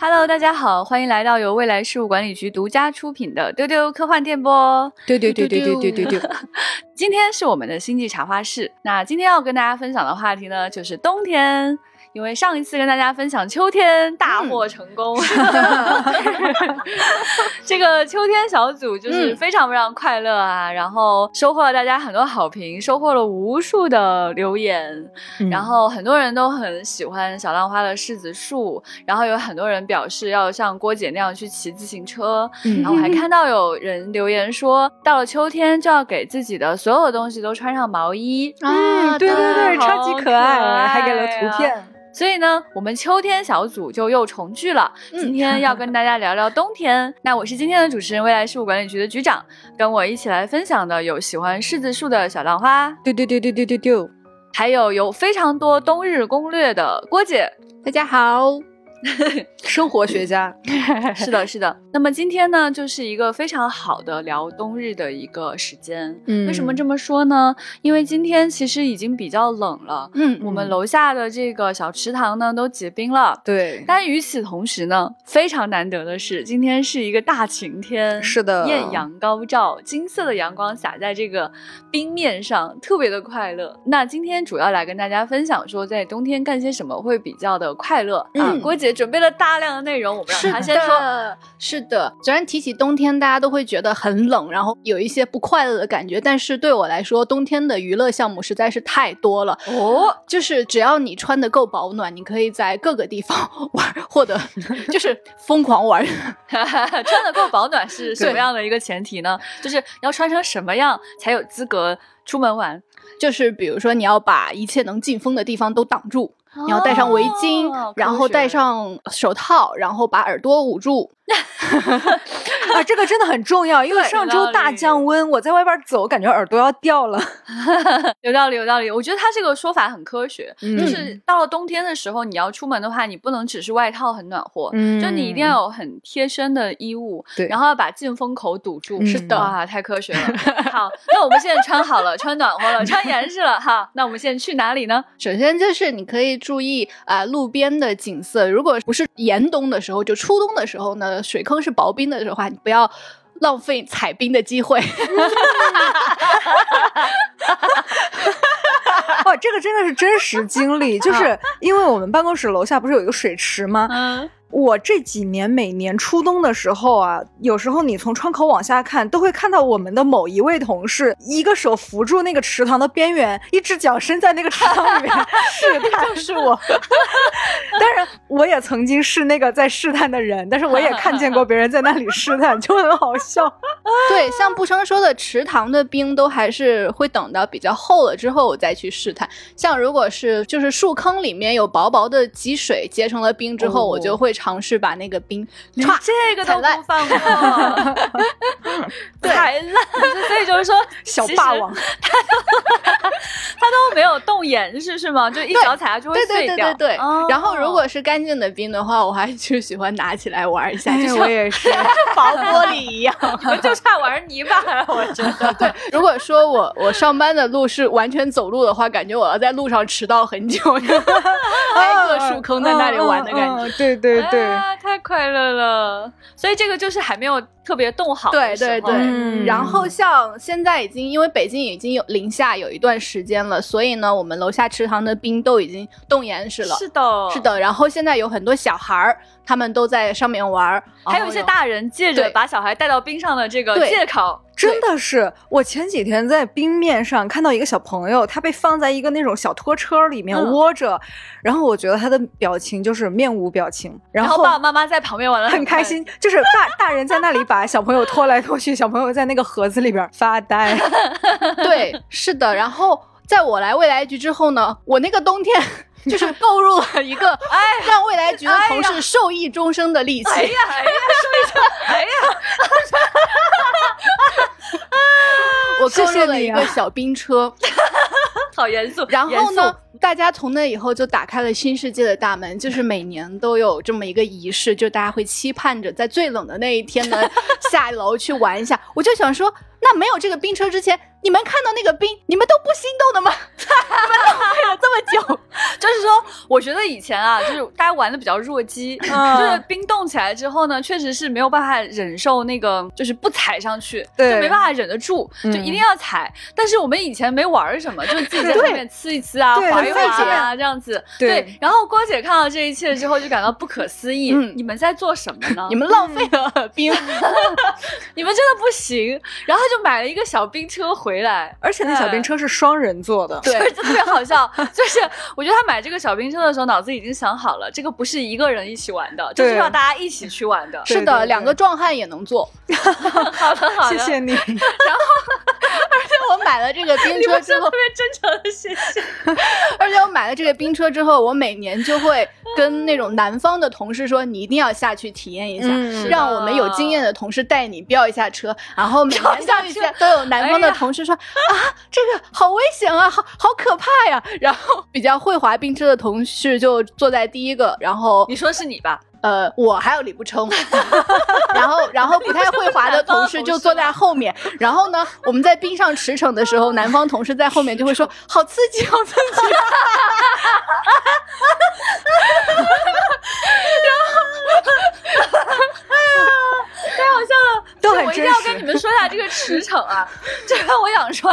Hello，大家好，欢迎来到由未来事务管理局独家出品的丢丢科幻电波。丢丢丢丢丢丢丢丢。今天是我们的星际茶话室，那今天要跟大家分享的话题呢，就是冬天。因为上一次跟大家分享秋天大获成功 这个秋天小组就是非常非常快乐啊，然后收获了大家很多好评，收获了无数的留言，然后很多人都很喜欢小浪花的柿子树，然后有很多人表示要像郭姐那样去骑自行车，然后我还 看到有人留言说，到了秋天就要给自己的所有东西都穿上毛衣啊，对对对，超级可爱，还给了图片。所以呢，我们秋天小组就又重聚了。今天要跟大家聊聊冬天。那我是今天的主持人，未来事务管理局的局长。跟我一起来分享的有喜欢柿子树的小浪花，丢丢丢丢丢丢丢，还有有非常多冬日攻略的郭姐。大家好。生活学家，是的，是的。那么今天呢，就是一个非常好的聊冬日的一个时间。嗯，为什么这么说呢？因为今天其实已经比较冷了。嗯，我们楼下的这个小池塘呢都结冰了。对。但与此同时呢，非常难得的是，今天是一个大晴天。是的。艳阳高照，金色的阳光洒在这个冰面上，特别的快乐。那今天主要来跟大家分享说，在冬天干些什么会比较的快乐啊？郭姐。准备了大量的内容，我们让他先说。是的，虽然提起冬天，大家都会觉得很冷，然后有一些不快乐的感觉。但是对我来说，冬天的娱乐项目实在是太多了。哦，就是只要你穿的够保暖，你可以在各个地方玩，或者 就是疯狂玩。穿的够保暖是什么样的一个前提呢？就是要穿成什么样才有资格出门玩？就是比如说，你要把一切能进风的地方都挡住。你要戴上围巾，然后戴上手套，然后把耳朵捂住。啊，这个真的很重要，因为上周大降温，我在外边走，感觉耳朵要掉了。有道理，有道理。我觉得他这个说法很科学，就是到了冬天的时候，你要出门的话，你不能只是外套很暖和，嗯就你一定要有很贴身的衣物，对，然后要把进风口堵住。是的，哇，太科学了。好，那我们现在穿好了，穿暖和了，穿严实了，哈。那我们现在去哪里呢？首先就是你可以注意啊，路边的景色。如果不是严冬的时候，就初冬的时候呢。水坑是薄冰的话，你不要浪费踩冰的机会。哇，这个真的是真实经历，就是因为我们办公室楼下不是有一个水池吗？嗯。我这几年每年初冬的时候啊，有时候你从窗口往下看，都会看到我们的某一位同事，一个手扶住那个池塘的边缘，一只脚伸在那个池塘里面 试探。就是我，当然我也曾经是那个在试探的人，但是我也看见过别人在那里试探，就很好笑。对，像不生说的池塘的冰都还是会等到比较厚了之后我再去试探。像如果是就是树坑里面有薄薄的积水结成了冰之后，我就会。尝试把那个冰，这个都不放过，太烂。所以就是说，小霸王，他都没有动岩石是吗？就一脚踩下去会碎掉。对对对对。然后如果是干净的冰的话，我还就喜欢拿起来玩一下，我也是薄玻璃一样，就差玩泥巴了。我觉得，对。如果说我我上班的路是完全走路的话，感觉我要在路上迟到很久，挨个树坑在那里玩的感觉。对对。对，啊太快乐了，所以这个就是还没有特别冻好。对对对，然后像现在已经，因为北京已经有零下有一段时间了，所以呢，我们楼下池塘的冰都已经冻严实了。是的，是的。然后现在有很多小孩儿，他们都在上面玩，还有一些大人借着把小孩带到冰上的这个借口。真的是，我前几天在冰面上看到一个小朋友，他被放在一个那种小拖车里面窝着，然后我觉得他的表情就是面无表情，然后爸爸妈妈在旁边玩的很开心，就是大大人在那里把小朋友拖来拖去，小朋友在那个盒子里边发呆。对，是的。然后在我来未来局之后呢，我那个冬天 就是购入了一个哎，让未来局的同事受益终生的利器。哎呀，哎呀，受益终，哎呀。我购入了一个小冰车，好严肃。然后呢，大家从那以后就打开了新世界的大门，就是每年都有这么一个仪式，就大家会期盼着在最冷的那一天呢 下楼去玩一下。我就想说。那没有这个冰车之前，你们看到那个冰，你们都不心动的吗？你们浪费了这么久，就是说，我觉得以前啊，就是大家玩的比较弱鸡，就是冰冻起来之后呢，确实是没有办法忍受那个，就是不踩上去，就没办法忍得住，就一定要踩。但是我们以前没玩什么，就是自己在上面呲一呲啊，滑一滑啊，这样子。对。然后郭姐看到这一切之后，就感到不可思议。你们在做什么呢？你们浪费了冰，你们真的不行。然后就买了一个小冰车回来，而且那小冰车是双人坐的，对，就特别好笑。就是我觉得他买这个小冰车的时候，脑子已经想好了，这个不是一个人一起玩的，就是要大家一起去玩的。是的，两个壮汉也能坐。好的，好的，谢谢你。然后，而且我买了这个冰车之后，特别真诚的谢谢。而且我买了这个冰车之后，我每年就会跟那种南方的同事说，你一定要下去体验一下，让我们有经验的同事带你飙一下车。然后每年下去都有南方的同事说啊，这个好危险啊，好好可怕呀。然后比较会滑冰车的同事就坐在第一个，然后你说是你吧？呃，我还有李不冲，然后然后不太会滑的同事就坐在后面。然后呢，我们在冰上驰骋的时候，南方同事在后面就会说：“好刺激，好刺激！” 然后，太好笑了！都很我一定要跟你们说一下这个驰骋啊，这个我想说，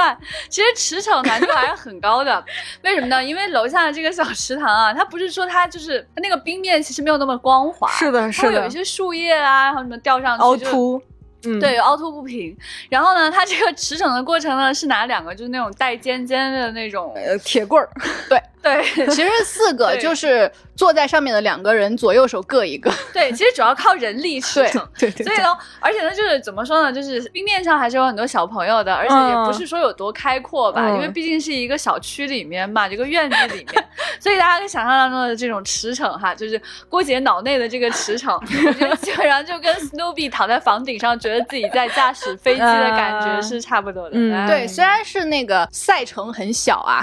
其实驰骋难度还是很高的。为什么呢？因为楼下的这个小池塘啊，它不是说它就是它那个冰面其实没有那么光滑，是的，是的，有一些树叶啊，然后什么掉上去凹凸。嗯，对，凹凸不平。然后呢，它这个驰骋的过程呢，是拿两个就是那种带尖尖的那种呃铁棍儿。对对，其实 四个就是坐在上面的两个人，左右手各一个。对，其实主要靠人力 驰骋。对对。所以呢，而且呢，就是怎么说呢，就是冰面上还是有很多小朋友的，而且也不是说有多开阔吧，因为毕竟是一个小区里面嘛，这个院子里面，所以大家可以想象当中的这种驰骋哈，就是郭姐脑内的这个驰骋，我觉得基本上就跟 Snoopy 躺在房顶上。觉得自己在驾驶飞机的感觉是差不多的。嗯，对，虽然是那个赛程很小啊，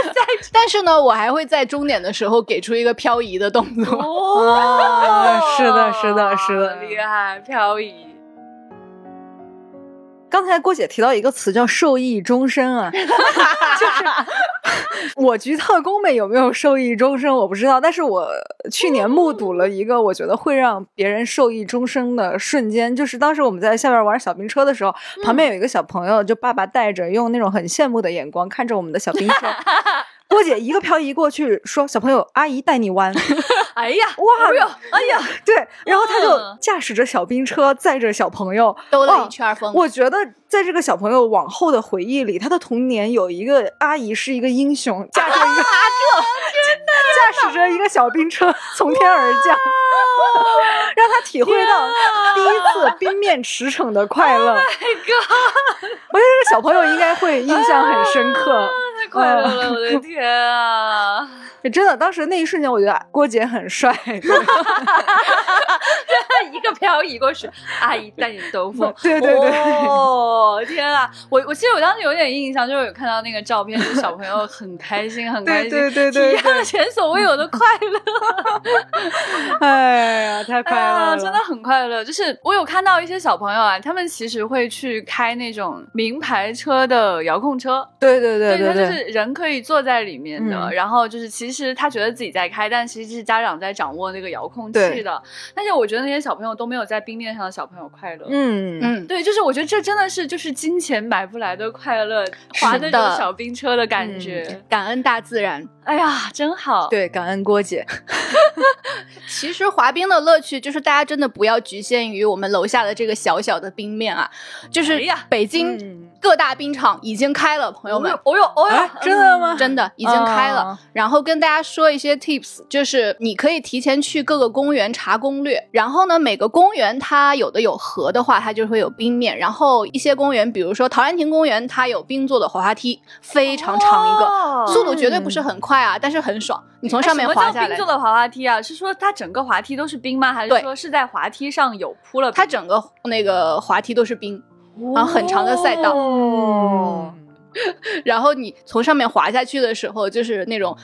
但是呢，我还会在终点的时候给出一个漂移的动作。哦，是的，是的，是的，厉害，漂移。刚才郭姐提到一个词叫“受益终身”啊，就是 我局特工们有没有受益终身我不知道，但是我去年目睹了一个我觉得会让别人受益终生的瞬间，就是当时我们在下边玩小冰车的时候，旁边有一个小朋友，就爸爸带着，用那种很羡慕的眼光看着我们的小冰车。郭姐一个漂移过去，说：“小朋友，阿姨带你玩。”哎呀，哇，哎呀，对，然后他就驾驶着小冰车，载着小朋友兜了一圈风。我觉得在这个小朋友往后的回忆里，他的童年有一个阿姨是一个英雄，驾着一个这 驾驶着一个小冰车从天而降，让他体会到第一次冰面驰骋的快乐。My God！我觉得这个小朋友应该会印象很深刻。太快乐了，我的天啊！真的，当时那一瞬间，我觉得郭姐很帅。一个漂移过去，阿姨带你兜风。对对对！哦，天啊！我我记得我当时有点印象，就是有看到那个照片，就是小朋友很开心，很开心，对对对，体验了前所未有的快乐。哎呀，太快乐了，真的很快乐。就是我有看到一些小朋友啊，他们其实会去开那种名牌车的遥控车。对对对对，他就是人可以坐在里面的，然后就是其实他觉得自己在开，但其实是家长在掌握那个遥控器的。但是我觉得那些小朋友都没有在冰面上的小朋友快乐。嗯嗯，对，就是我觉得这真的是就是金钱买不来的快乐，滑那种小冰车的感觉。感恩大自然，哎呀，真好。对，感恩郭姐。其实滑冰的乐趣就是大家真的不要局限于我们楼下的这个小小的冰面啊，就是北京各大冰场已经开了，朋友们。哦哟哦哟，真的吗？真的已经开了。然后跟大家说一些 tips，就是你可以提前去各个公园查攻略。然后呢，每个公园它有的有河的话，它就会有冰面。然后一些公园，比如说陶然亭公园，它有冰做的滑滑梯，非常长一个，速度绝对不是很快啊，但是很爽。你从上面滑下来。冰做的滑滑梯啊，是说它整个滑梯都是冰吗？还是说是在滑梯上有铺了？它整个那个滑梯都是冰，然后很长的赛道。哦。然后你从上面滑下去的时候，就是那种。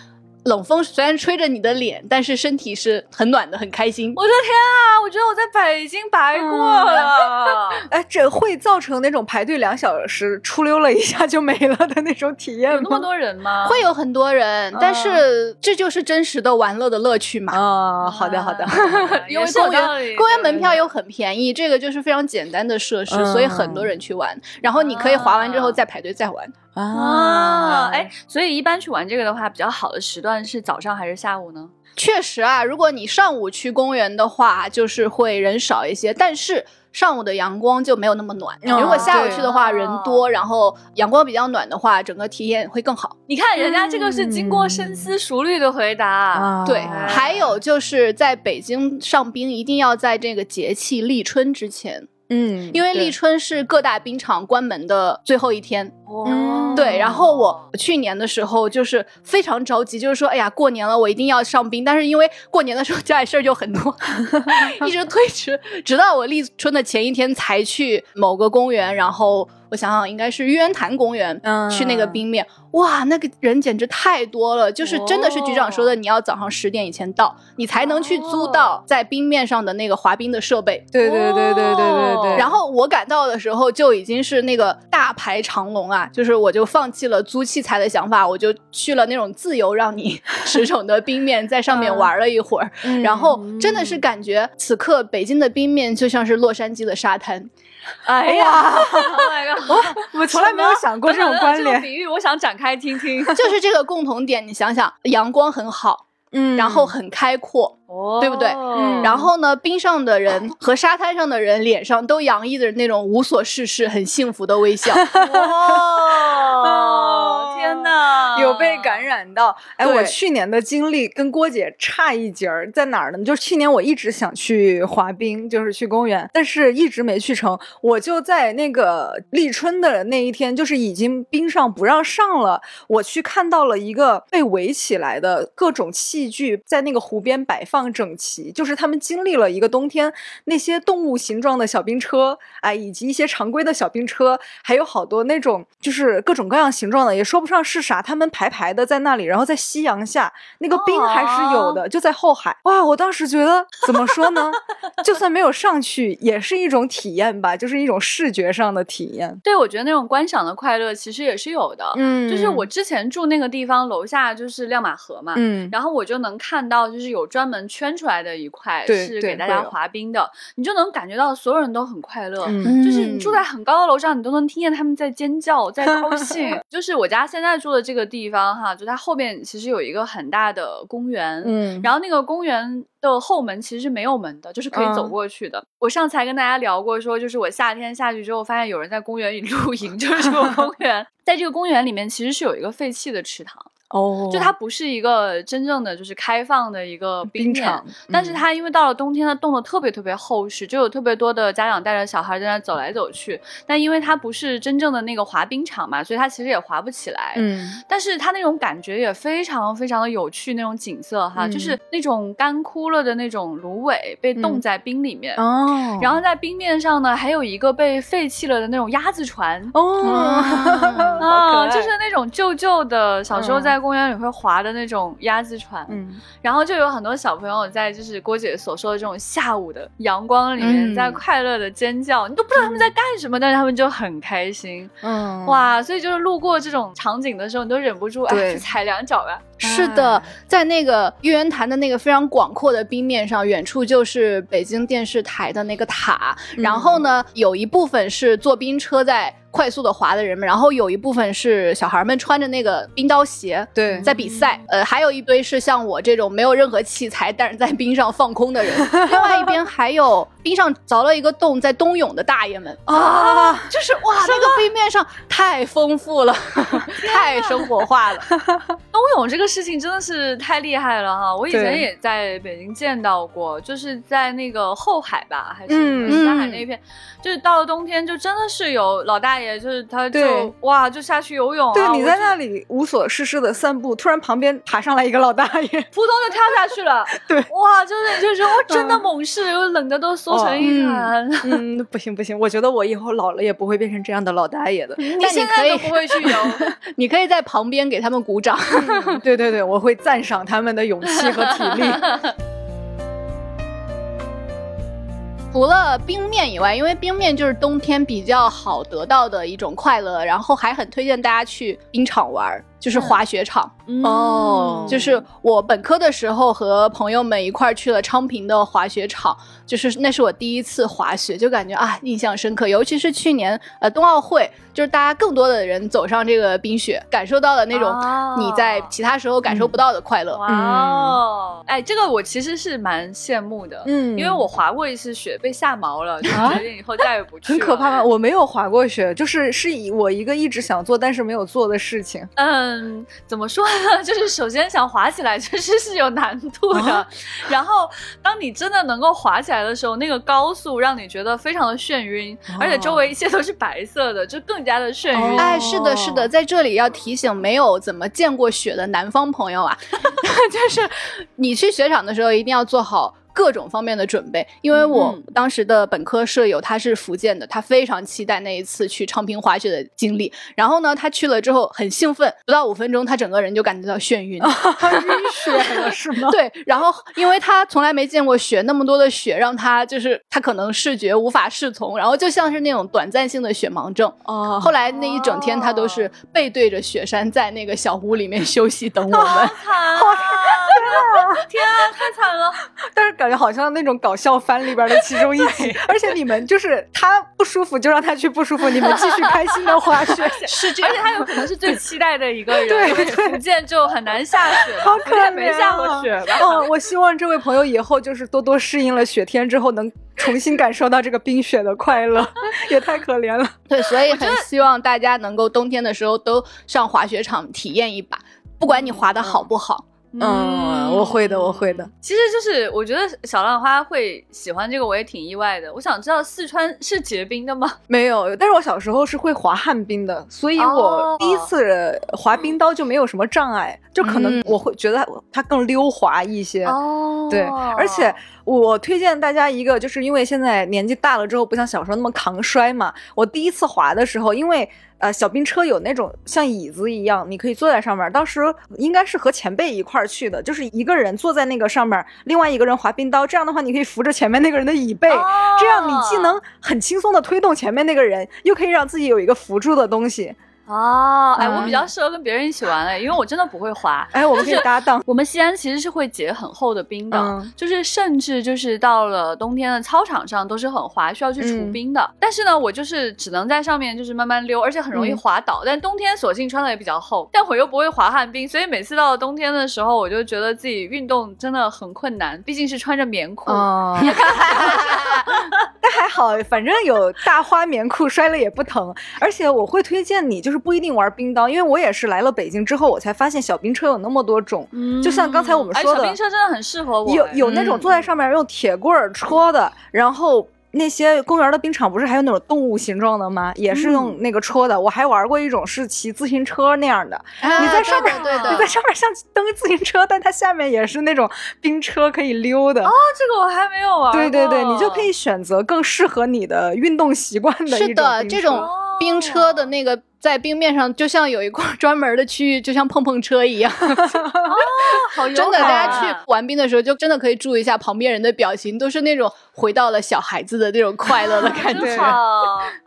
冷风虽然吹着你的脸，但是身体是很暖的，很开心。我的天啊！我觉得我在北京白过了。哎，这会造成那种排队两小时出溜了一下就没了的那种体验吗？那么多人吗？会有很多人，但是这就是真实的玩乐的乐趣嘛。啊，好的好的。因为公园公园门票又很便宜，这个就是非常简单的设施，所以很多人去玩。然后你可以滑完之后再排队再玩。啊，哎，所以一般去玩这个的话，比较好的时段是早上还是下午呢？确实啊，如果你上午去公园的话，就是会人少一些，但是上午的阳光就没有那么暖。如果下午去的话，人多，然后阳光比较暖的话，整个体验会更好。你看人家这个是经过深思熟虑的回答。对，还有就是在北京上冰，一定要在这个节气立春之前。嗯，因为立春是各大冰场关门的最后一天。哦，对，然后我去年的时候就是非常着急，就是说，哎呀，过年了，我一定要上冰。但是因为过年的时候家里事儿就很多，一直推迟，直到我立春的前一天才去某个公园，然后。我想想，应该是玉渊潭公园，去那个冰面，哇，那个人简直太多了，就是真的是局长说的，你要早上十点以前到，你才能去租到在冰面上的那个滑冰的设备。对对对对对对对。然后我赶到的时候就已经是那个大排长龙啊，就是我就放弃了租器材的想法，我就去了那种自由让你驰骋的冰面，在上面玩了一会儿，然后真的是感觉此刻北京的冰面就像是洛杉矶的沙滩。哎呀，我我从来没有想过这种关联。比喻我想展开听听，就是这个共同点。你想想，阳光很好，嗯，然后很开阔，哦，对不对？嗯，然后呢，冰上的人和沙滩上的人脸上都洋溢着那种无所事事、很幸福的微笑。哦，天哪，有被感染到。哎，我去年的经历跟郭姐差一截儿，在哪儿呢？就是去年我一直想去滑冰，就是去公园，但是一直没去成。我就在那个立春的那一天，就是已经冰上不让上了，我去看到了一个被围起来的各种器具，在那个湖边摆放整齐，就是他们经历了一个冬天，那些动物形状的小冰车，哎，以及一些常规的小冰车，还有好多那种就是各种各样形状的，也说不上是啥，他们排排的在那里，然后在夕阳下，那个冰还是有的，就在后海。哇，我当时觉得怎么说呢？就算没有上去，也是一种体验吧，就是一种视觉上的体验。对，我觉得那种观赏的快乐其实也是有的。嗯，就是我之前住那个地方楼下就是亮马河嘛，嗯，然后我就能看到，就是有专门圈出来的一块是给大家滑冰的，你就能感觉到所有人都很快乐。嗯，就是你住在很高的楼上，你都能听见他们在尖叫，在高 兴。就是我家现在住的这个地方哈，就它后面其实有一个很大的公园，嗯，然后那个公园。的后门其实是没有门的，就是可以走过去的。我上次还跟大家聊过，说就是我夏天下去之后，发现有人在公园里 露营，就是这个公园，在这个公园里面其实是有一个废弃的池塘。哦，就它不是一个真正的就是开放的一个冰场，但是它因为到了冬天，它冻得特别特别厚实，就有特别多的家长带着小孩在那走来走去。但因为它不是真正的那个滑冰场嘛，所以它其实也滑不起来。嗯，但是它那种感觉也非常非常的有趣，那种景色哈，就是那种干枯了的那种芦苇被冻在冰里面。哦，然后在冰面上呢还有一个被废弃了的那种鸭子船哦，啊，就是那种旧旧的，小时候在。公园里会划的那种鸭子船，嗯，然后就有很多小朋友在，就是郭姐所说的这种下午的阳光里面，在快乐的尖叫，你都不知道他们在干什么，但是他们就很开心，嗯，哇，所以就是路过这种场景的时候，你都忍不住哎去踩两脚吧。是的，在那个玉渊潭的那个非常广阔的冰面上，远处就是北京电视台的那个塔，然后呢，有一部分是坐冰车在。快速的滑的人们，然后有一部分是小孩们穿着那个冰刀鞋，对，在比赛。呃，还有一堆是像我这种没有任何器材，但是在冰上放空的人。另外一边还有冰上凿了一个洞在冬泳的大爷们啊，就是哇，那个冰面上太丰富了，太生活化了。冬泳这个事情真的是太厉害了哈！我以前也在北京见到过，就是在那个后海吧，还是南海那一片，就是到了冬天就真的是有老大爷。就是他就哇就下去游泳，对，你在那里无所事事的散步，突然旁边爬上来一个老大爷，扑通就跳下去了，对，哇，就是就是我真的猛士，又冷的都缩成一团，嗯，不行不行，我觉得我以后老了也不会变成这样的老大爷的。你现在都不会去游，你可以在旁边给他们鼓掌，对对对，我会赞赏他们的勇气和体力。除了冰面以外，因为冰面就是冬天比较好得到的一种快乐，然后还很推荐大家去冰场玩。就是滑雪场哦，就是我本科的时候和朋友们一块儿去了昌平的滑雪场，就是那是我第一次滑雪，就感觉啊印象深刻。尤其是去年呃冬奥会，就是大家更多的人走上这个冰雪，感受到了那种你在其他时候感受不到的快乐。哦，哎，这个我其实是蛮羡慕的，嗯，因为我滑过一次雪，被吓毛了，就决定以后再也不去。很可怕吗？我没有滑过雪，就是是以我一个一直想做但是没有做的事情。嗯。嗯，怎么说呢？就是首先想滑起来，确实是有难度的。然后，当你真的能够滑起来的时候，那个高速让你觉得非常的眩晕，而且周围一切都是白色的，就更加的眩晕。哎，是的，是的，在这里要提醒没有怎么见过雪的南方朋友啊，就是你去雪场的时候一定要做好。各种方面的准备，因为我当时的本科舍友他是福建的，他非常期待那一次去昌平滑雪的经历。然后呢，他去了之后很兴奋，不到五分钟，他整个人就感觉到眩晕，晕血了是吗？对。然后，因为他从来没见过雪，那么多的雪让他就是他可能视觉无法适从，然后就像是那种短暂性的雪盲症。哦。后来那一整天他都是背对着雪山，在那个小屋里面休息，等我们。好惨！天啊！天啊！太惨了！但是感。感觉好像那种搞笑番里边的其中一集，而且你们就是他不舒服就让他去不舒服，你们继续开心的滑雪，是这，而且他有可能是最期待的一个人，对，福建就很难下雪，好可怜，没下过雪吧？嗯，我希望这位朋友以后就是多多适应了雪天之后，能重新感受到这个冰雪的快乐，也太可怜了。对，所以很希望大家能够冬天的时候都上滑雪场体验一把，不管你滑的好不好。嗯，我会的，我会的。其实就是我觉得小浪花会喜欢这个，我也挺意外的。我想知道四川是结冰的吗？没有，但是我小时候是会滑旱冰的，所以我第一次滑冰刀就没有什么障碍，就可能我会觉得它更溜滑一些。哦，对，而且我推荐大家一个，就是因为现在年纪大了之后，不像小时候那么抗摔嘛。我第一次滑的时候，因为。呃，小冰车有那种像椅子一样，你可以坐在上面。当时应该是和前辈一块儿去的，就是一个人坐在那个上面，另外一个人滑冰刀。这样的话，你可以扶着前面那个人的椅背，这样你既能很轻松的推动前面那个人，又可以让自己有一个扶住的东西。哦，哎，我比较适合跟别人一起玩哎，因为我真的不会滑。哎，我们可以搭档。我们西安其实是会结很厚的冰的，就是甚至就是到了冬天的操场上都是很滑，需要去除冰的。但是呢，我就是只能在上面就是慢慢溜，而且很容易滑倒。但冬天索性穿的也比较厚，但我又不会滑旱冰，所以每次到了冬天的时候，我就觉得自己运动真的很困难，毕竟是穿着棉裤。好，反正有大花棉裤，摔了也不疼。而且我会推荐你，就是不一定玩冰刀，因为我也是来了北京之后，我才发现小冰车有那么多种。就像刚才我们说的，小冰车真的很适合我。有有那种坐在上面用铁棍儿戳的，然后。那些公园的冰场不是还有那种动物形状的吗？也是用那个戳的。我还玩过一种是骑自行车那样的，你在上面，你在上面像蹬自行车，但它下面也是那种冰车可以溜的。哦，这个我还没有玩。对对对，你就可以选择更适合你的运动习惯的一种。是的，这种冰车的那个。在冰面上，就像有一块 专门的区域，就像碰碰车一样。哦，好 真的，大家去玩冰的时候，就真的可以注意一下旁边人的表情，都是那种回到了小孩子的那种快乐的感觉。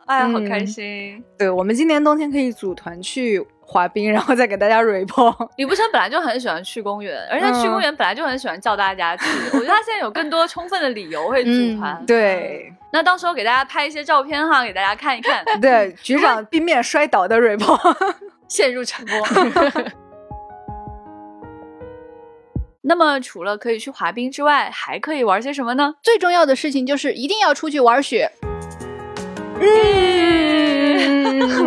哎呀，好开心！对我们今年冬天可以组团去。滑冰，然后再给大家 report。李不生本来就很喜欢去公园，而且去公园本来就很喜欢叫大家去。我觉得他现在有更多充分的理由会 组团。对，那到时候给大家拍一些照片哈，给大家看一看。对，局长冰面摔倒的 report，陷入沉默。那么除了可以去滑冰之外，还可以玩些什么呢？最重要的事情就是一定要出去玩雪。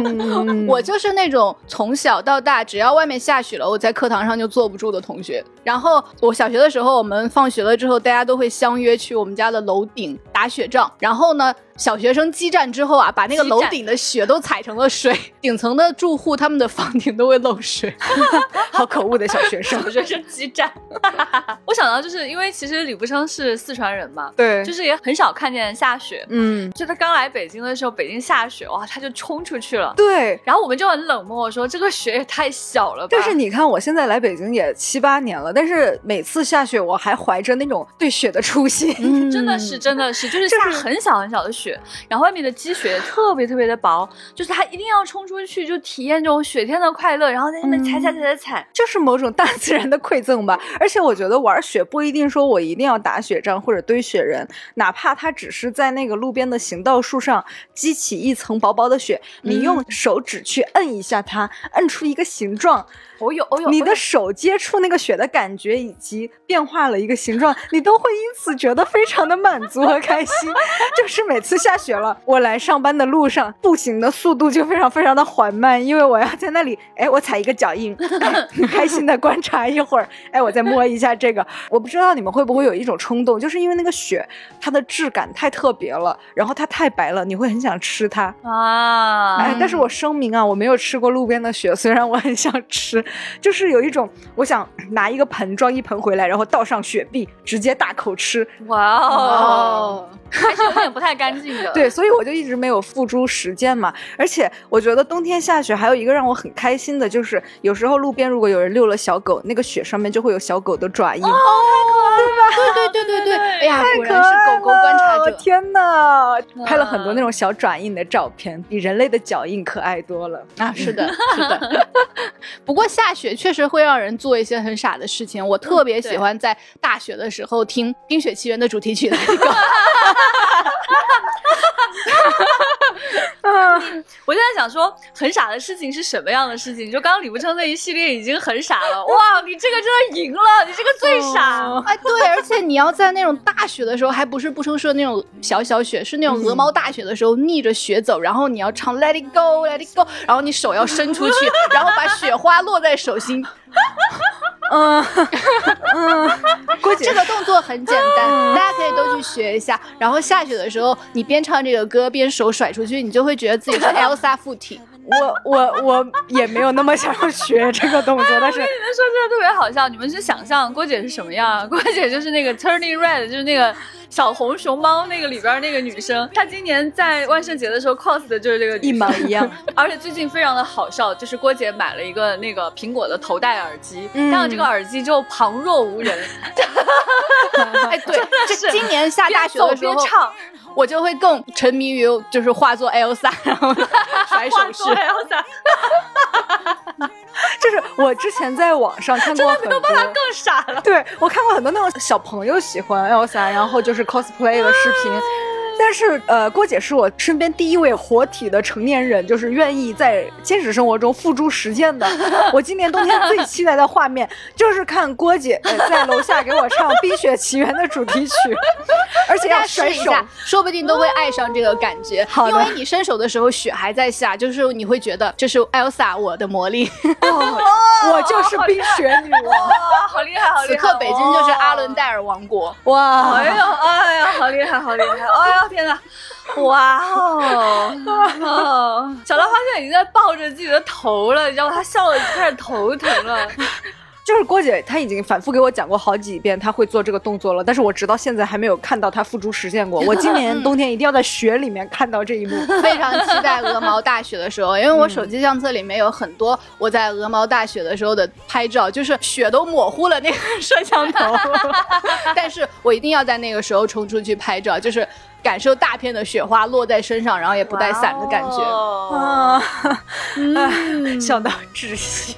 我就是那种从小到大，只要外面下雪了，我在课堂上就坐不住的同学。然后我小学的时候，我们放学了之后，大家都会相约去我们家的楼顶打打雪仗，然后呢，小学生激战之后啊，把那个楼顶的雪都踩成了水，顶层的住户他们的房顶都会漏水，好可恶的小学生，小学生激战。我想到就是因为其实李步生是四川人嘛，对，就是也很少看见下雪，嗯，就他刚来北京的时候，北京下雪哇，他就冲出去了，对，然后我们就很冷漠说这个雪也太小了吧。但是你看我现在来北京也七八年了，但是每次下雪我还怀着那种对雪的初心，真的是真的是就是下很小很小的雪，然后外面的积雪特别特别的薄，就是他一定要冲出去就体验这种雪天的快乐，然后在那边踩踩踩踩踩，就是某种大自然的馈赠吧。而且我觉得玩雪不一定说我一定要打雪仗或者堆雪人，哪怕它只是在那个路边的行道树上激起一层薄薄的雪，你用手指去摁一下它，摁出一个形状。哦呦哦呦，你的手接触那个雪的感觉以及变化了一个形状，你都会因此觉得非常的满足和开心。就是每次下雪了，我来上班的路上，步行的速度就非常非常的缓慢，因为我要在那里，哎，我踩一个脚印，开心的观察一会儿，哎，我再摸一下这个。我不知道你们会不会有一种冲动，就是因为那个雪它的质感太特别了，然后它太白了，你会很想吃它啊。哎，但是我声明啊，我没有吃过路边的雪，虽然我很想吃。就是有一种，我想拿一个盆装一盆回来，然后倒上雪碧，直接大口吃。哇哦，还是有点不太干净的。对，所以我就一直没有付诸实践嘛。而且我觉得冬天下雪还有一个让我很开心的，就是有时候路边如果有人遛了小狗，那个雪上面就会有小狗的爪印。哦，太可爱了！对对对对对，哎呀，果然是狗狗观察者。天哪，拍了很多那种小爪印的照片，比人类的脚印可爱多了啊！是的，是的。不过下雪确实会让人做一些很傻的事情。我特别喜欢在大雪的时候听《冰雪奇缘》的主题曲的那个。我就在想说，很傻的事情是什么样的事情？就刚刚李不称那一系列已经很傻了，哇，你这个真的赢了，你这个最傻。哎，对，而且你要在那种大雪的时候，还不是不称说那种小小雪，是那种鹅毛大雪的时候，逆着雪走，然后你要唱 Let it go, Let it go，然后你手要伸出去，然后把雪花落在手心。嗯嗯，这个动作很简单，大家可以都去学一下。然后下雪的时候，你边唱这个歌边手甩出去，你就会觉得自己是 Elsa 附体。我我我也没有那么想要学这个动作，但是你们说这个特别好笑。你们去想象郭姐是什么样？郭姐就是那个 Turning Red，就是那个小红熊猫那个里边那个女生。她今年在万圣节的时候 cos 的就是这个一模一样。而且最近非常的好笑，就是郭姐买了一个那个苹果的头戴耳机，戴了这个耳机之后旁若无人。哎，对，就今年下大雪的时候。我就会更沉迷于就是化作 Elsa，然后甩手势。Elsa，就是我之前在网上看过很多，更傻了。对我看过很多那种小朋友喜欢 Elsa，然后就是 cosplay 的视频。但是，呃，郭姐是我身边第一位活体的成年人，就是愿意在现实生活中付诸实践的。我今年冬天最期待的画面 就是看郭姐在楼下给我唱《冰雪奇缘》的主题曲，而且要甩手，说不定都会爱上这个感觉。好因为你伸手的时候雪还在下，就是你会觉得这是 Elsa 我的魔力，我就是冰雪女王，好厉害，好厉害！此刻北京就是阿伦戴尔王国，哇！哎呦，哎呀，好厉害，好厉害！哎呀。天哪！哇哦！小兰花现在已经在抱着自己的头了，你知道吗？她笑的开始头疼了。就是郭姐，她已经反复给我讲过好几遍，她会做这个动作了，但是我直到现在还没有看到她付诸实践过。我今年冬天一定要在雪里面看到这一幕，非常期待鹅毛大雪的时候，因为我手机相册里面有很多我在鹅毛大雪的时候的拍照，就是雪都模糊了那个摄像头，但是我一定要在那个时候冲出去拍照，就是。感受大片的雪花落在身上，然后也不带伞的感觉啊，想到窒息。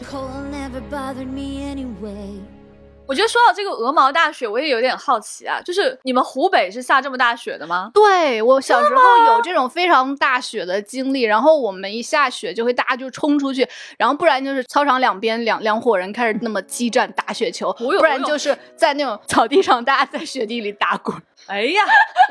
我觉得说到这个鹅毛大雪，我也有点好奇啊，就是你们湖北是下这么大雪的吗？对我小时候有这种非常大雪的经历，然后我们一下雪就会大家就冲出去，然后不然就是操场两边两两伙人开始那么激战打雪球，不然就是在那种草地上大家在雪地里打滚。哎呀，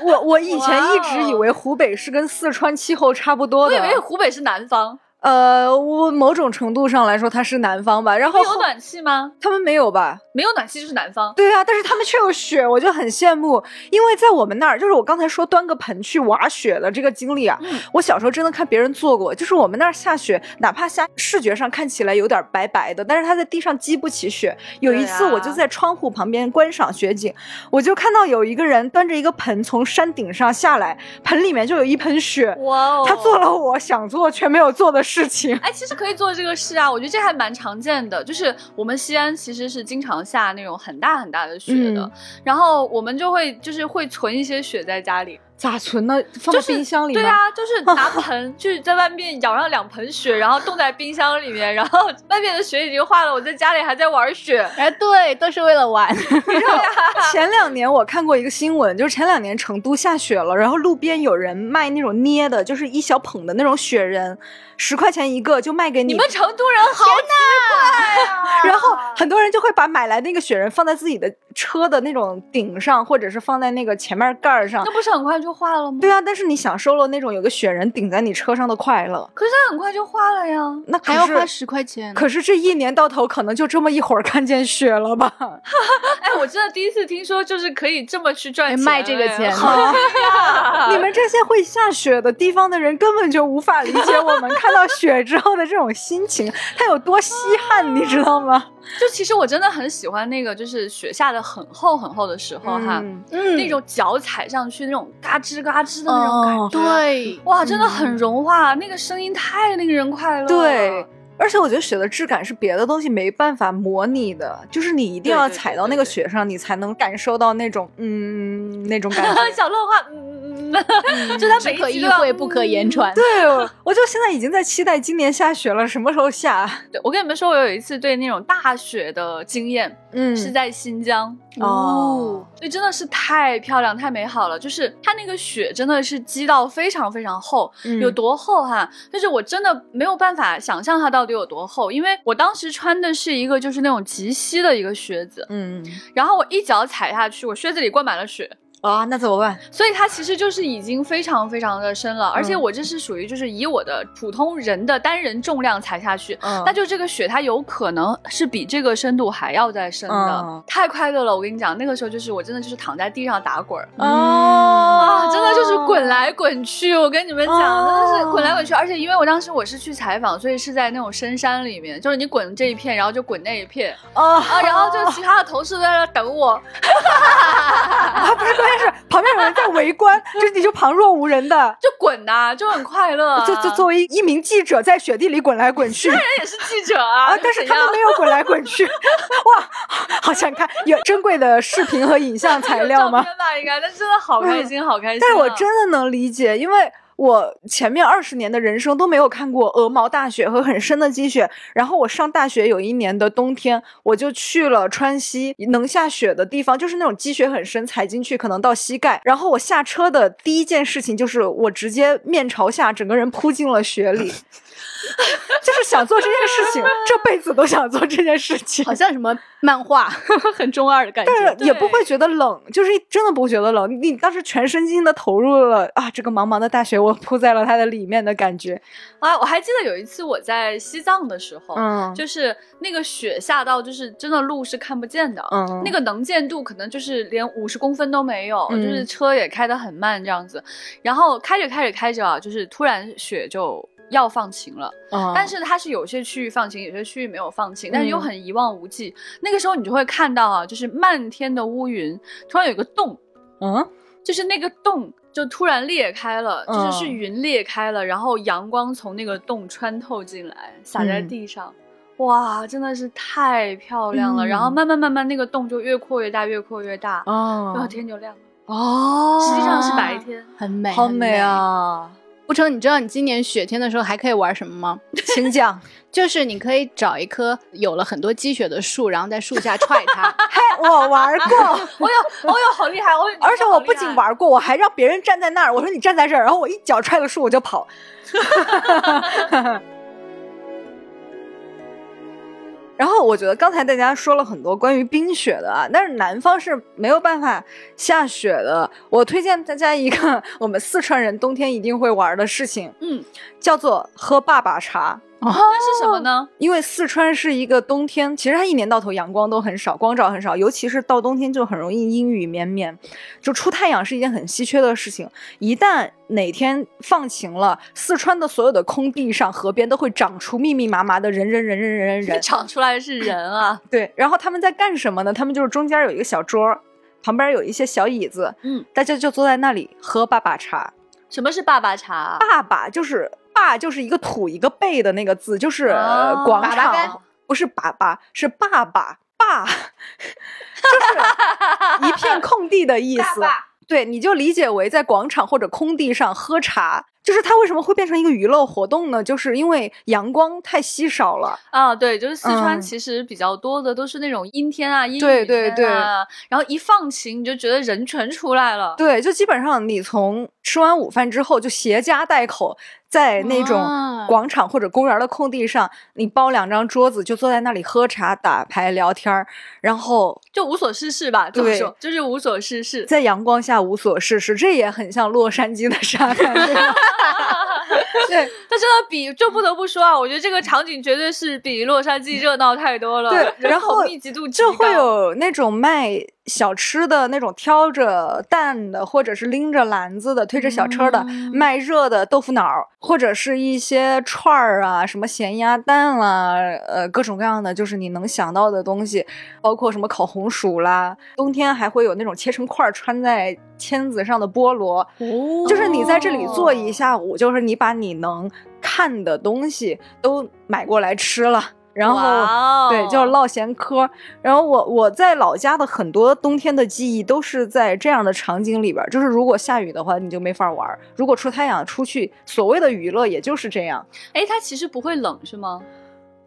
我我以前一直以为湖北是跟四川气候差不多的，我以为湖北是南方。呃，我某种程度上来说，它是南方吧。然后有暖气吗？他们没有吧？没有暖气就是南方。对啊，但是他们却有雪，我就很羡慕。因为在我们那儿，就是我刚才说端个盆去挖雪的这个经历啊，我小时候真的看别人做过。就是我们那儿下雪，哪怕下视觉上看起来有点白白的，但是它在地上积不起雪。有一次，我就在窗户旁边观赏雪景，我就看到有一个人端着一个盆从山顶上下来，盆里面就有一盆雪。哇哦！他做了我想做却没有做的事情。哎，其实可以做这个事啊，我觉得这还蛮常见的。就是我们西安其实是经常下那种很大很大的雪的，然后我们就会就是会存一些雪在家里。咋存呢？放在冰箱里对啊，就是拿盆，就是在外面舀上两盆雪，然后冻在冰箱里面，然后外面的雪已经化了，我在家里还在玩雪。哎，对，都是为了玩。前两年我看过一个新闻，就是前两年成都下雪了，然后路边有人卖那种捏的，就是一小捧的那种雪人。十块钱一个就卖给你，你们成都人好奇怪啊！然后很多人就会把买来那个雪人放在自己的车的那种顶上，或者是放在那个前面盖儿上。那不是很快就化了吗？对啊，但是你享受了那种有个雪人顶在你车上的快乐。可是它很快就化了呀，那还要花十块钱。可是这一年到头可能就这么一会儿看见雪了吧？哎，我真的第一次听说，就是可以这么去赚钱卖这个钱。你们这些会下雪的地方的人根本就无法理解我们。看到雪之后的这种心情，它有多稀罕，你知道吗？就其实我真的很喜欢那个，就是雪下的很厚很厚的时候哈，嗯，那种脚踩上去那种嘎吱嘎吱的那种感觉，对，哇，真的很融化，那个声音太令人快乐了。对，而且我觉得雪的质感是别的东西没办法模拟的，就是你一定要踩到那个雪上，你才能感受到那种嗯那种感 觉。小乐话，嗯。就它不可意会，不可言传。对，我就现在已经在期待今年下雪了，什么时候下？对我跟你们说，我有一次对那种大雪的经验，嗯，是在新疆哦，所以真的是太漂亮、太美好了。就是它那个雪真的是积到非常非常厚，有多厚哈？就是我真的没有办法想象它到底有多厚，因为我当时穿的是一个就是那种极稀的一个靴子，嗯，然后我一脚踩下去，我靴子里灌满了雪。啊，那怎么办？所以它其实就是已经非常非常的深了，而且我这是属于就是以我的普通人的单人重量踩下去，那就这个雪它有可能是比这个深度还要再深的，太快乐了！我跟你讲，那个时候就是我真的就是躺在地上打滚儿，啊，真的就是滚来滚去。我跟你们讲，真的是滚来滚去，而且因为我当时我是去采访，所以是在那种深山里面，就是你滚这一片，然后就滚那一片，啊，然后就 其他的同事都在那等我，啊，不是关。但是旁边有人在围观，就你就旁若无人的 就滚呐，就很快乐。就就作为一名记者在雪地里滚来滚去，那人也是记者啊，但是他们没有滚来滚去。哇，好想看有珍贵的视频和影像材料吗？片吧，应该，但真的好开心，好开心。但是我真的能理解，因为。我前面二十年的人生都没有看过鹅毛大雪和很深的积雪，然后我上大学有一年的冬天，我就去了川西能下雪的地方，就是那种积雪很深，踩进去可能到膝盖。然后我下车的第一件事情就是我直接面朝下，整个人扑进了雪里。就是想做这件事情，这辈子都想做这件事情，好像什么漫画，很中二的感觉，但是也不会觉得冷，就是真的不会觉得冷。你当时全身心的投入了啊，这个茫茫的大雪，我扑在了它的里面的感觉啊！我还记得有一次我在西藏的时候，嗯，就是那个雪下到，就是真的路是看不见的，嗯，那个能见度可能就是连五十公分都没有，就是车也开得很慢这样子，然后开着开着开着啊，就是突然雪就。要放晴了，但是它是有些区域放晴，有些区域没有放晴，但是又很一望无际。那个时候你就会看到啊，就是漫天的乌云，突然有个洞，嗯，就是那个洞就突然裂开了，就是是云裂开了，然后阳光从那个洞穿透进来，洒在地上，哇，真的是太漂亮了。然后慢慢慢慢那个洞就越扩越大，越扩越大，然后天就亮了。哦，实际上是白天，很美，好美啊。不成，你知道你今年雪天的时候还可以玩什么吗？请讲。就是你可以找一棵有了很多积雪的树，然后在树下踹它。嘿，我玩过，我有，我有，好厉害！我 而且我不仅玩过，我还让别人站在那儿。我说你站在这儿，然后我一脚踹了树，我就跑。然后我觉得刚才大家说了很多关于冰雪的啊，但是南方是没有办法下雪的。我推荐大家一个 我们四川人冬天一定会玩的事情，嗯，叫做喝爸爸茶。那是什么呢？因为四川是一个冬天，其实它一年到头阳光都很少，光照很少，尤其是到冬天就很容易阴雨绵绵，就出太阳是一件很稀缺的事情。一旦哪天放晴了，四川的所有的空地上、河边都会长出密密麻麻的人，人，人，人，人，人，人，长出来是人啊！对，然后他们在干什么呢？他们就是中间有一个小桌，旁边有一些小椅子，嗯，大家就坐在那里喝爸爸茶。什么是爸爸茶？爸爸就是。爸就是一个土一个背的那个字，就是广场，不是爸爸，是爸爸爸，就是一片空地的意 思。对，你就理解为在广场或者空地上喝茶。就是它为什么会变成一个娱乐活动呢？就是因为阳光太稀少了啊。对，就是四川其实比较多的都是那种阴天啊、阴雨天啊。然后一放晴，你就觉得人全出来了。对，就基本上你从吃完午饭之后，就携家带口。在那种广场或者公园的空地上，你包两张桌子，就坐在那里喝茶、打牌、聊天儿，然后就无所事事吧。对，就是无所事事，在阳光下无所事事，这也很像洛杉矶的沙滩。对，但真的比就不得不说啊，我觉得这个场景绝对是比洛杉矶热闹太多了。对，然后密集度就会有那种卖。小吃的那种挑着担的，或者是拎着篮子的，推着小车的，卖热的豆腐脑，或者是一些串儿啊，什么咸鸭蛋啦，呃，各种各样的，就是你能想到的东西，包括什么烤红薯啦。冬天还会有那种切成块儿穿在签子上的菠萝，哦，就是你在这里坐一下午，就是你把你能看的东西都买过来吃了。然后，对，就是唠闲嗑。然后我我在老家的很多冬天的记忆都是在这样的场景里边，就是如果下雨的话，你就没法玩；如果出太阳，出去所谓的娱乐也就是这样。哎，它其实不会冷是吗？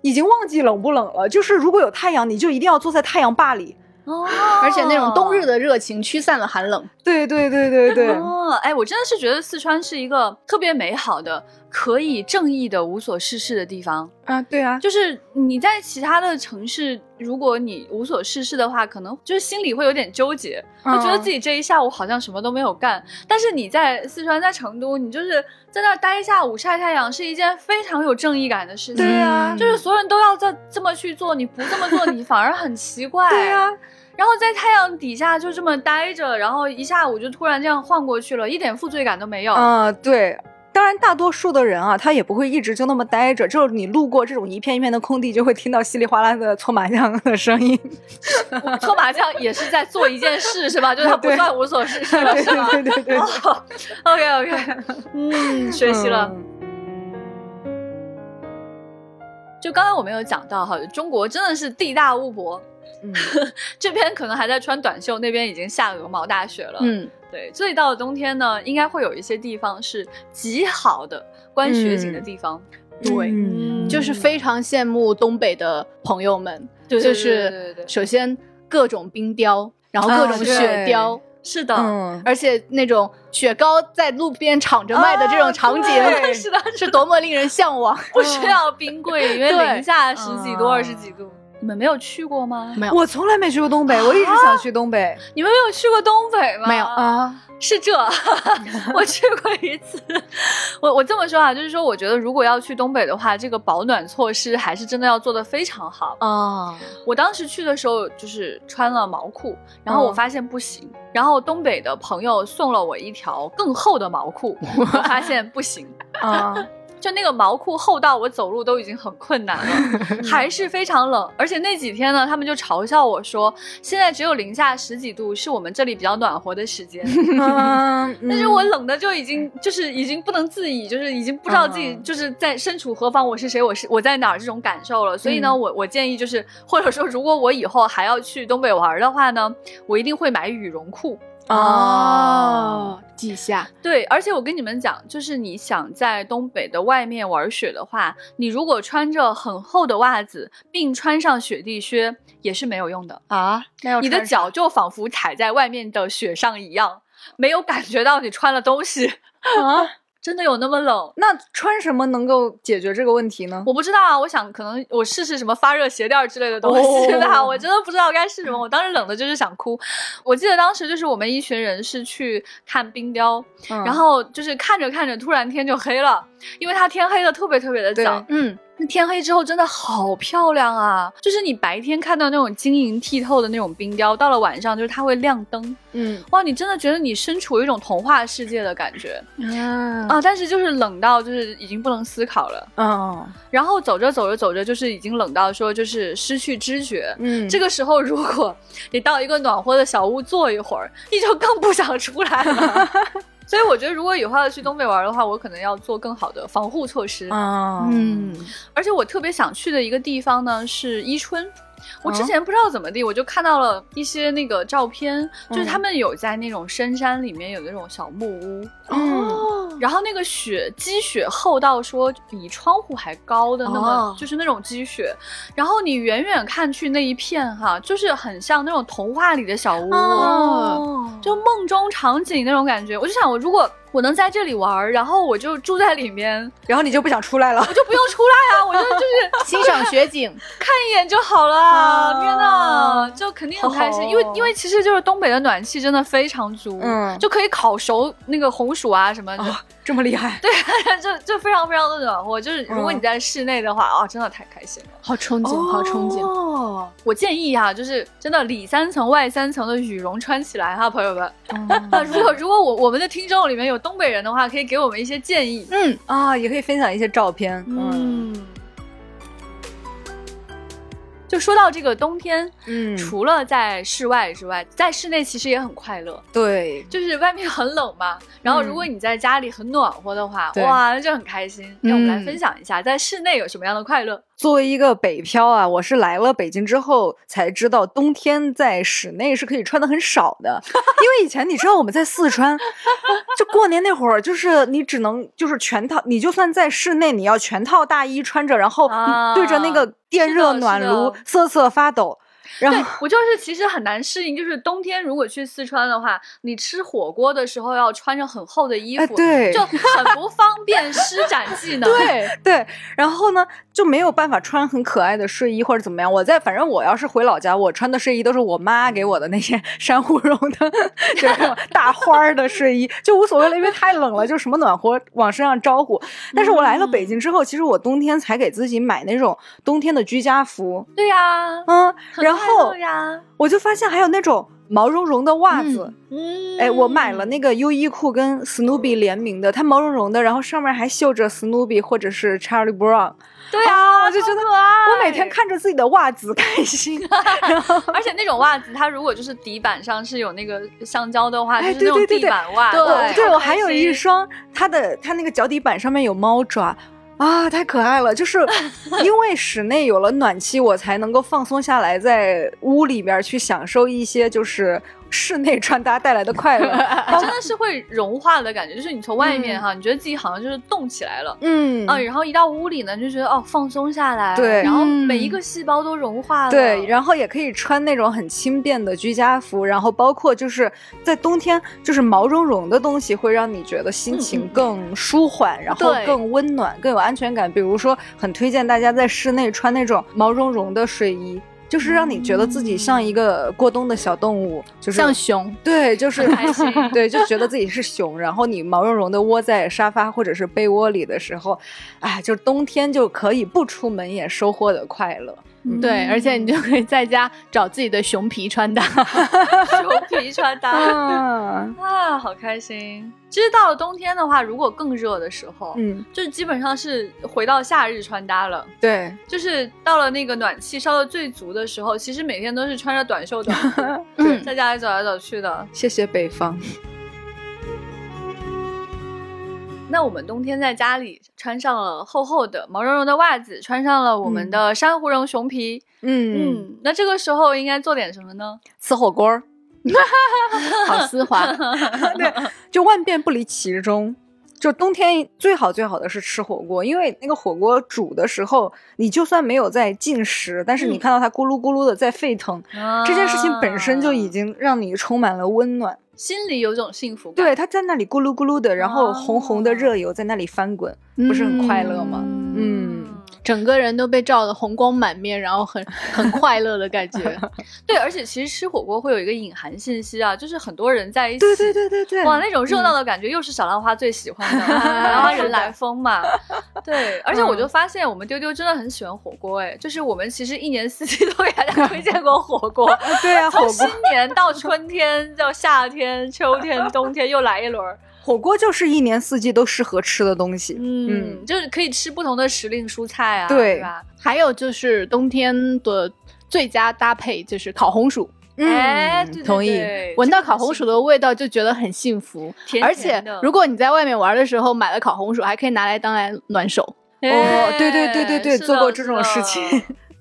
已经忘记冷不冷了。就是如果有太阳，你就一定要坐在太阳坝里。哦，而且那种冬日的热情驱散了寒冷。对对对对对。哦，哎，我真的是觉得四川是一个特别美好的、可以正义的、无所事事的地方啊。对啊，就是你在其他的城市，如果你无所事事的话，可能就是心里会有点纠结，会觉得自己这一下午好像什么都没有干。但是你在四川，在成都，你就是在那儿待一下午晒太阳，是一件非常有正义感的事情。对啊，就是所有人都要在这么去做，你不这么做，你反而很奇怪。对啊。然后在太阳底下就这么待着，然后一下午就突然这样晃过去了，一点负罪感都没有。嗯，对。当然，大多数的人啊，他也不会一直就那么待着。就是你路过这种一片一片的空地，就会听到稀里哗啦的搓麻将的声音。搓麻将也是在做一件事，是吧？就是他不算无所事事了，是吧？对对对。OK OK，嗯，学习了。就刚刚我们有讲到哈，中国真的是地大物博。嗯，这边可能还在穿短袖，那边已经下鹅毛大雪了。嗯，对，所以到了冬天呢，应该会有一些地方是极好的观雪景的地方。对，就是非常羡慕东北的朋友们，对就是首先各种冰雕，然后各种雪雕，是的，而且那种雪糕在路边敞着卖的这种场景，是的，是多么令人向往。不需要冰柜，因为 零下十几度、二十几度。你们没有去过吗？没有，我从来没去过东北，我一直想去东北。你们没有去过东北吗？没有啊，是这，我去过一次。我我这么说啊，就是说，我觉得如果要去东北的话，这个保暖措施还是真的要做的非常好啊。我当时去的时候就是穿了毛裤，然后我发现不行，然后东北的朋友送了我一条更厚的毛裤，我发现不行啊。就那个毛裤厚到我走路都已经很困难了，还是非常冷。而且那几天呢，他们就嘲笑我说，现在只有零下十几度，是我们这里比较暖和的时间。嗯但是我冷的就已经就是已经不能自已，就是已经不知道自己就是在身处何方，我是谁，我是我在哪儿这种感受了。所以呢，我我建议就是，或者说如果我以后还要去东北玩的话呢，我一定会买羽绒裤。哦，记下。对，而且我跟你们讲，就是你想在东北的外面玩雪的话，你如果穿着很厚的袜子，并穿上雪地靴，也是没有用的啊。你的脚就仿佛踩在外面的雪上一样，没有感觉到你穿了东西啊。真的有那么冷？那穿什么能够解决这个问题呢？我不知道啊，我想可能我试试什么发热鞋垫之类的东西吧。我真的不知道该试什么。我当时冷的就是想哭。我记得当时就是我们一群人是去看冰雕，然后就是看着看着，突然天就黑了，因为它天黑的特别特别的早。嗯。那天黑之后真的好漂亮啊！就是你白天看到那种晶莹剔透的那种冰雕，到了晚上就是它会亮灯。嗯，哇，你真的觉得你身处一种童话世界的感觉嗯！啊，但是就是冷到就是已经不能思考了。嗯，然后走着走着走着，就是已经冷到说就是失去知觉。嗯，这个时候如果你到一个暖和的小屋坐一会儿，你就更不想出来了。所以我觉得，如果以后要去东北玩的话，我可能要做更好的防护措施。嗯，而且我特别想去的一个地方呢是伊春。我之前不知道怎么地，我就看到了一些那个照片，就是他们有在那种深山里面有那种小木屋哦，然后那个雪积雪厚到说比窗户还高的那么，就是那种积雪，然后你远远看去那一片哈，就是很像那种童话里的小屋，就梦中场景那种感觉。我就想，我如果。我能在这里玩，然后我就住在里面，然后你就不想出来了，我就不用出来啊，我就就是欣赏雪景，看一眼就好了。天呐，就肯定很开心，因为因为其实就是东北的暖气真的非常足，嗯，就可以烤熟那个红薯啊什么的。这么厉害，对，就就非常非常的暖和。就是如果你在室内的话，啊，真的太开心了，好憧憬，好憧憬。哦，我建议哈，就是真的里三层外三层的羽绒穿起来哈，朋友们。啊，如果如果我我们的听众里面有东北人的话，可以给我们一些建议。嗯啊，也可以分享一些照片。嗯。就说到这个冬天，嗯，除了在室外之外，在室内其实也很快乐。对，就是外面很冷嘛，然后如果你在家里很暖和的话，哇，那就很开心。让我们来分享一下，在室内有什么样的快乐。作为一个北漂啊，我是来了北京之后才知道，冬天在室内是可以穿的很少的。因为以前你知道我们在四川，就过年那会儿，就是你只能就是全套，你就算在室内，你要全套大衣穿着，然后对着那个电热暖炉瑟瑟发抖。然后我就是其实很难适应，就是冬天如果去四川的话，你吃火锅的时候要穿着很厚的衣服，对，就很不方便施展技能。对对，然后呢就没有办法穿很可爱的睡衣或者怎么样。我在反正我要是回老家，我穿的睡衣都是我妈给我的那些 珊瑚绒的，就是 大花儿的睡衣，就无所谓了，因为太冷了，就什么暖和往身上招呼。但是我来了北京之后，其实我冬天才给自己买那种冬天的居家服。对呀，嗯，然后。后呀，我就发现还有那种毛茸茸的袜子，嗯，哎，我买了那个优衣库跟 Snoopy 联名的，它毛茸茸的，然后上面还绣着 Snoopy 或者是 Charlie Brown，对啊，我就觉得我每天看着自己的袜子开心，而且那种袜子它如果就是底板上是有那个橡胶的话，就是那种地板袜，对，对我还有一双，它的它那个脚底板上面有猫爪。啊，太可爱了！就是 因为室内有了暖气，我才能够放松下来，在屋里边去享受一些就是。室内穿搭带来的快乐，真的是会融化的感觉。就是你从外面哈，你觉得自己好像就是动起来了，嗯啊，然后一到屋里呢，就觉得哦放松下来，对，然后每一个细胞都融化了，对，然后也可以穿那种很轻便的居家服，然后包括就是在冬天，就是毛茸茸的东西会让你觉得心情更舒缓，然后更温暖，更有安全感。比如说，很推荐大家在室内穿那种毛茸茸的睡衣。就是让你觉得自己像一个过冬的小动物，就是像熊，对，就是开心，对，就觉得自己是熊。然后你毛茸茸的窝在沙发或者是被窝里的时候，哎，就冬天就可以不出门也收获的快乐。对，而且你就可以在家找自己的熊皮穿搭，熊皮穿搭，啊，好开心。其实到了冬天的话，如果更热的时候，嗯，就是基本上是回到夏日穿搭了。对，就是到了那个暖气烧的最足的时候，其实每天都是穿着短袖短裤，嗯，在家里走来走去的。谢谢北方。那我们冬天在家里穿上了厚厚的毛茸茸的袜子，穿上了我们的珊瑚绒熊皮，嗯嗯，那这个时候应该做点什么呢？吃火锅，好丝滑。对，就万变不离其中。就冬天最好最好的是吃火锅，因为那个火锅煮的时候，你就算没有在进食，但是你看到它咕噜咕噜的在沸腾，这件事情本身就已经让你充满了温暖。心里有种幸福感。对，它在那里咕噜咕噜的，然后红红的热油在那里翻滚，不是很快乐吗？嗯。整个人都被照得红光满面，然后很 很快乐的感觉。对，而且其实吃火锅会有一个隐含信息啊，就是很多人在一起，对对对对对，哇，那种热闹的感觉又是小浪花最喜欢的，小浪花人来疯嘛。对，而且我就发现我们丢丢真的很喜欢火锅，哎，就是我们其实一年四季都给大家推荐过火锅。对啊，从新年到春天到夏天、秋天、冬天又来一轮。火锅就是一年四季都适合吃的东西，嗯，就是可以吃不同的时令蔬菜啊，对。吧？还有就是冬天的最佳搭配就是烤红薯，哎，同意，闻到烤红薯的味道就觉得很幸福，而且如果你在外面玩的时候买了烤红薯，还可以拿来当来暖手。哦，对对对对对，做过这种事情。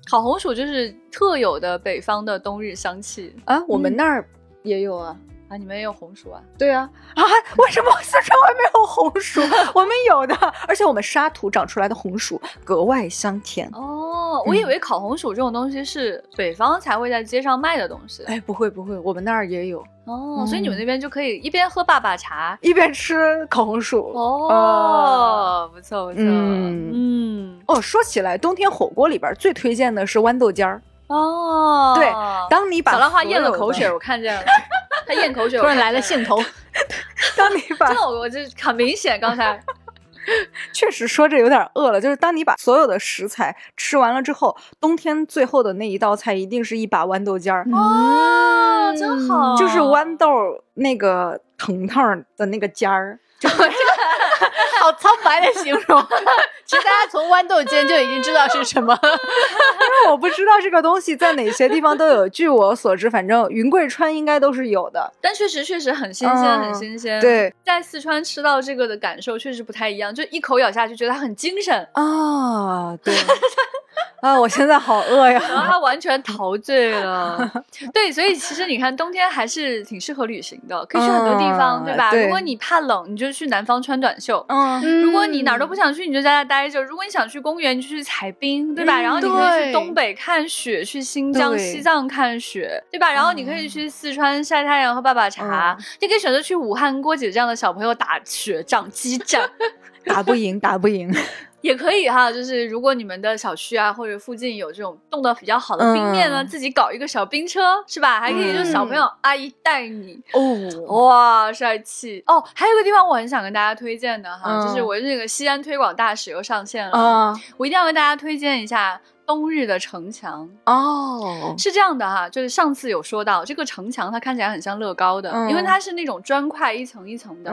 烤红薯就是特有的北方的冬日香气。啊，我们那儿也有啊。啊，你们也有红薯啊？对啊，啊，为什么四川会没有红薯？我们有的，而且我们沙土长出来的红薯格外香甜。哦，我以为烤红薯这种东西是北方才会在街上卖的东西。哎，不会不会，我们那儿也有。哦，所以你们那边就可以一边喝爸爸茶，一边吃烤红薯。哦，不错不错。嗯嗯。哦，说起来，冬天火锅里边最推荐的是豌豆尖儿。哦，对，当你把小浪花咽了口水，我看见了。他咽口水，突然来了兴头。当你把，这，我这很明显，刚才 确实说着有点饿了。就是当你把所有的食材吃完了之后，冬天最后的那一道菜一定是一把豌豆尖儿。哦，真好，就是豌豆那个藤藤的那个尖儿。好苍白的形容，其实大家从豌豆尖就已经知道是什么，因为我不知道这个东西在哪些地方都有。据我所知，反正云贵川应该都是有的。但确实确实很新鲜，很新鲜。对，在四川吃到这个的感受确实不太一样，就一口咬下去觉得它很精神啊。对。啊！我现在好饿呀！然后他完全陶醉了。对，所以其实你看，冬天还是挺适合旅行的，可以去很多地方，对吧？如果你怕冷，你就去南方穿短袖。嗯。如果你哪儿都不想去，你就在家待着。如果你想去公园，你就去采冰，对吧？然后你可以去东北看雪，去新疆、西藏看雪，对吧？然后你可以去四川晒太阳、喝爸爸茶。你可以选择去武汉郭姐这样的小朋友打雪仗、激战，打不赢，打不赢。也可以哈，就是如果你们的小区啊或者附近有这种冻得比较好的冰面呢，自己搞一个小冰车是吧？还可以就是小朋友阿姨带你哦，哇，帅气哦！还有个地方我很想跟大家推荐的哈，就是我这个西安推广大使又上线了，我一定要跟大家推荐一下冬日的城墙哦。是这样的哈，就是上次有说到这个城墙，它看起来很像乐高的，因为它是那种砖块一层一层的。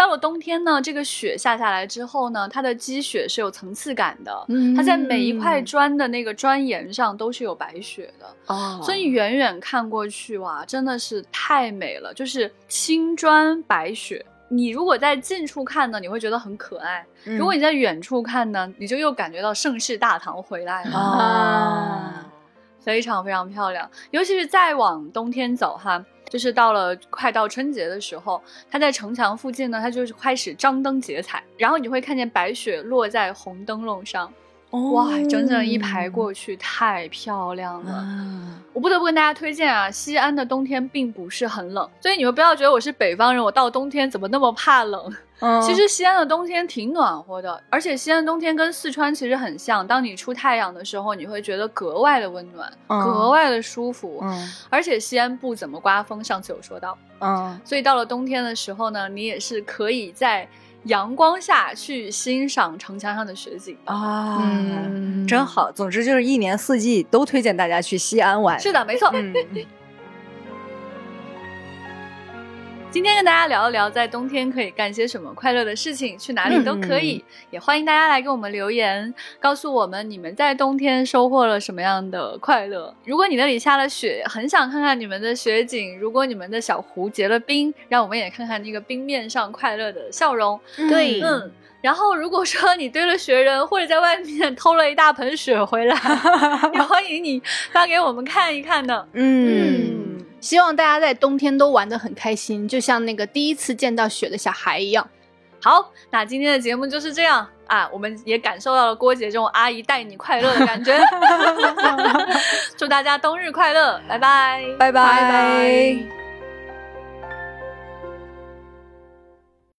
到了冬天呢，这个雪下下来之后呢，它的积雪是有层次感的，它在每一块砖的那个砖岩上都是有白雪的，哦，所以远远看过去哇，真的是太美了，就是青砖白雪。你如果在近处看呢，你会觉得很可爱；如果你在远处看呢，你就又感觉到盛世大唐回来了啊，非常非常漂亮，尤其是再往冬天走哈。就是到了快到春节的时候，它在城墙附近呢，它就是开始张灯结彩，然后你会看见白雪落在红灯笼上，哇，整整一排过去，太漂亮了。我不得不跟大家推荐啊，西安的冬天并不是很冷，所以你们不要觉得我是北方人，我到冬天怎么那么怕冷。其实西安的冬天挺暖和的，而且西安冬天跟四川其实很像。当你出太阳的时候，你会觉得格外的温暖，格外的舒服。嗯，而且西安不怎么刮风，上次有说到。嗯，所以到了冬天的时候呢，你也是可以在阳光下去欣赏城墙上的雪景啊，真好。总之就是一年四季都推荐大家去西安玩。是的，没错。今天跟大家聊一聊，在冬天可以干些什么快乐的事情，去哪里都可以。也欢迎大家来给我们留言，告诉我们你们在冬天收获了什么样的快乐。如果你那里下了雪，很想看看你们的雪景；如果你们的小湖结了冰，让我们也看看那个冰面上快乐的笑容。对，嗯。然后如果说你堆了雪人，或者在外面偷了一大盆雪回来，也欢迎你发给我们看一看的。嗯。希望大家在冬天都玩得很开心，就像那个第一次见到雪的小孩一样。好，那今天的节目就是这样啊，我们也感受到了郭姐这种阿姨带你快乐的感觉。祝大家冬日快乐，拜拜，拜拜。